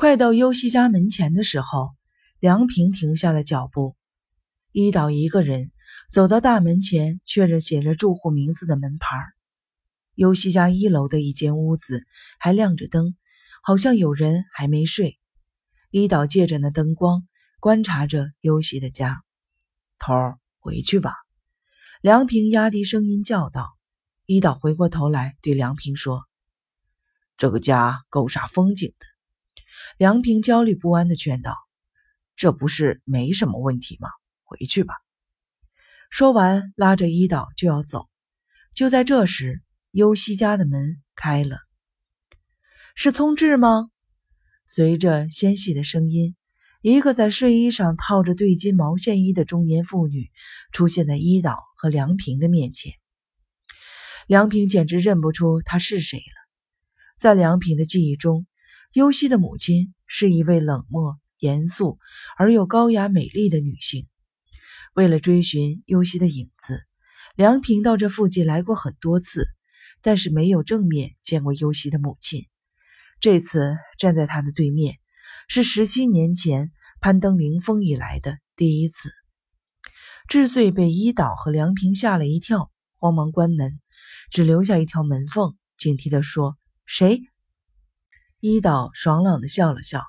快到优西家门前的时候，梁平停下了脚步。伊岛一个人走到大门前，确认写着住户名字的门牌。优西家一楼的一间屋子还亮着灯，好像有人还没睡。伊岛借着那灯光观察着优西的家。头儿，回去吧。梁平压低声音叫道。伊岛回过头来对梁平说：“这个家够煞风景的。”梁平焦虑不安地劝道：“这不是没什么问题吗？回去吧。”说完，拉着伊岛就要走。就在这时，优西家的门开了。是聪智吗？随着纤细的声音，一个在睡衣上套着对襟毛线衣的中年妇女出现在伊岛和梁平的面前。梁平简直认不出她是谁了。在梁平的记忆中，优希的母亲是一位冷漠、严肃而又高雅美丽的女性。为了追寻优希的影子，梁平到这附近来过很多次，但是没有正面见过优希的母亲。这次站在她的对面，是十七年前攀登灵峰以来的第一次。智穗被伊岛和梁平吓了一跳，慌忙关门。只留下一条门缝，警惕地说：“谁？”伊岛爽朗的笑了笑：“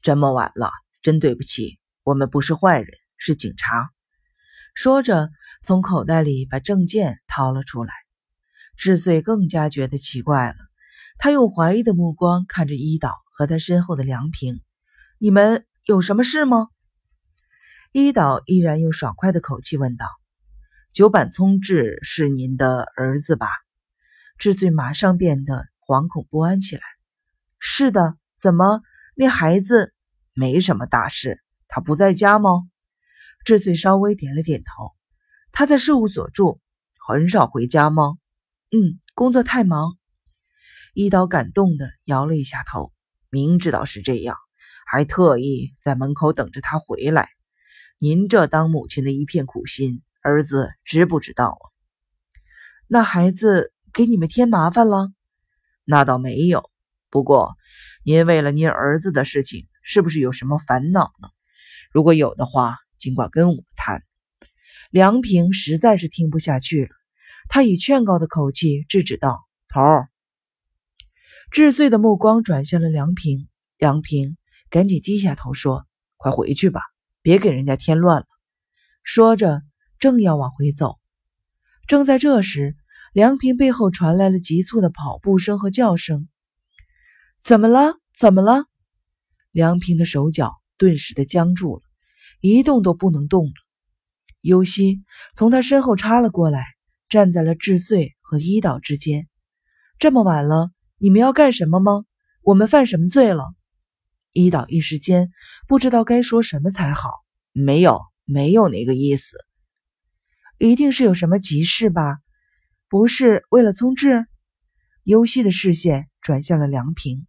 这么晚了，真对不起，我们不是坏人，是警察。”说着，从口袋里把证件掏了出来。智穗更加觉得奇怪了，他用怀疑的目光看着伊岛和他身后的梁平：“你们有什么事吗？”伊岛依然用爽快的口气问道。九板聪智是您的儿子吧？智穗马上变得惶恐不安起来。是的，怎么？那孩子没什么大事，他不在家吗？智穗稍微点了点头。他在事务所住，很少回家吗？嗯，工作太忙。一刀感动的摇了一下头。明知道是这样，还特意在门口等着他回来。您这当母亲的一片苦心。儿子知不知道啊？那孩子给你们添麻烦了？那倒没有。不过，您为了您儿子的事情，是不是有什么烦恼呢？如果有的话，尽管跟我谈。梁平实在是听不下去了，他以劝告的口气制止道：“头儿。”智穗的目光转向了梁平，梁平赶紧低下头说：“快回去吧，别给人家添乱了。”说着。正要往回走，正在这时，梁平背后传来了急促的跑步声和叫声。怎么了？怎么了？梁平的手脚顿时的僵住了，一动都不能动了。尤西从他身后插了过来，站在了智穗和伊岛之间。这么晚了，你们要干什么吗？我们犯什么罪了？伊岛一时间不知道该说什么才好。没有，没有那个意思。一定是有什么急事吧？不是为了聪智？尤西的视线转向了梁平，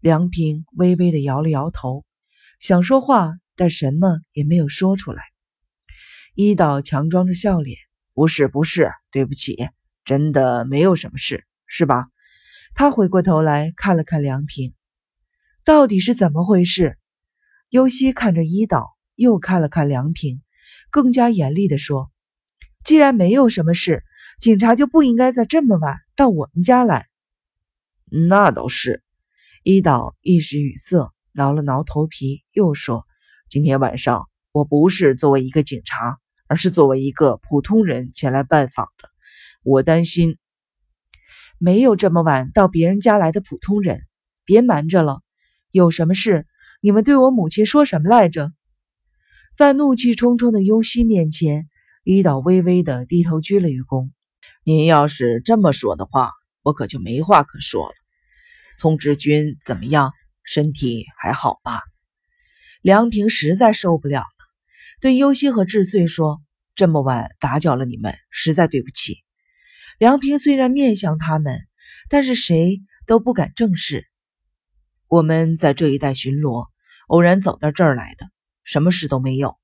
梁平微微的摇了摇头，想说话，但什么也没有说出来。伊岛强装着笑脸：“不是，不是，对不起，真的没有什么事，是吧？”他回过头来看了看梁平，到底是怎么回事？尤西看着伊岛，又看了看梁平，更加严厉的说。既然没有什么事，警察就不应该在这么晚到我们家来。那倒是，伊岛一时语塞，挠了挠头皮，又说：“今天晚上我不是作为一个警察，而是作为一个普通人前来拜访的。我担心没有这么晚到别人家来的普通人。别瞒着了，有什么事？你们对我母亲说什么来着？”在怒气冲冲的优西面前。伊岛微微的低头鞠了一躬。您要是这么说的话，我可就没话可说了。聪之君怎么样？身体还好吧？梁平实在受不了了，对优希和智穗说：“这么晚打搅了你们，实在对不起。”梁平虽然面向他们，但是谁都不敢正视。我们在这一带巡逻，偶然走到这儿来的，什么事都没有。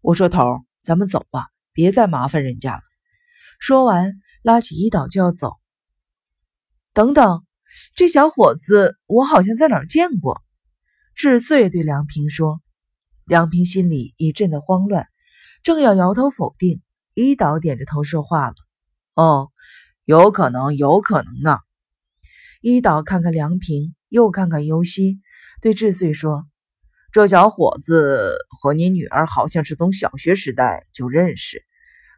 我说：“头，咱们走吧。”别再麻烦人家了。说完，拉起伊岛就要走。等等，这小伙子我好像在哪儿见过。智穗对梁平说。梁平心里一阵的慌乱，正要摇头否定，一岛点着头说话了：“哦，有可能，有可能呢。”一岛看看梁平，又看看尤西，对智穗说：“这小伙子和你女儿好像是从小学时代就认识，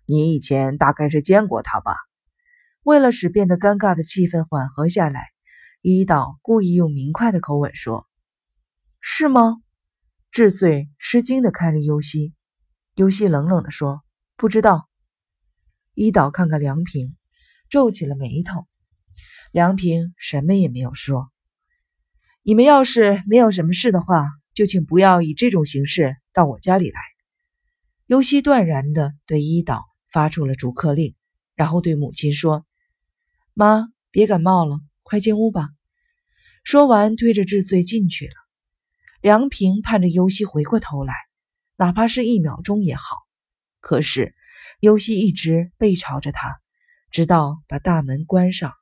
你以前大概是见过他吧？”为了使变得尴尬的气氛缓和下来，一岛故意用明快的口吻说：“是吗？”智穗吃惊的看着尤西，尤西冷冷的说：“不知道。”一岛看看梁平，皱起了眉头。梁平什么也没有说。你们要是没有什么事的话，就请不要以这种形式到我家里来。尤西断然的对一岛发出了逐客令，然后对母亲说：“妈，别感冒了，快进屋吧。”说完，推着智穗进去了。梁平盼着尤西回过头来，哪怕是一秒钟也好。可是尤西一直背朝着他，直到把大门关上。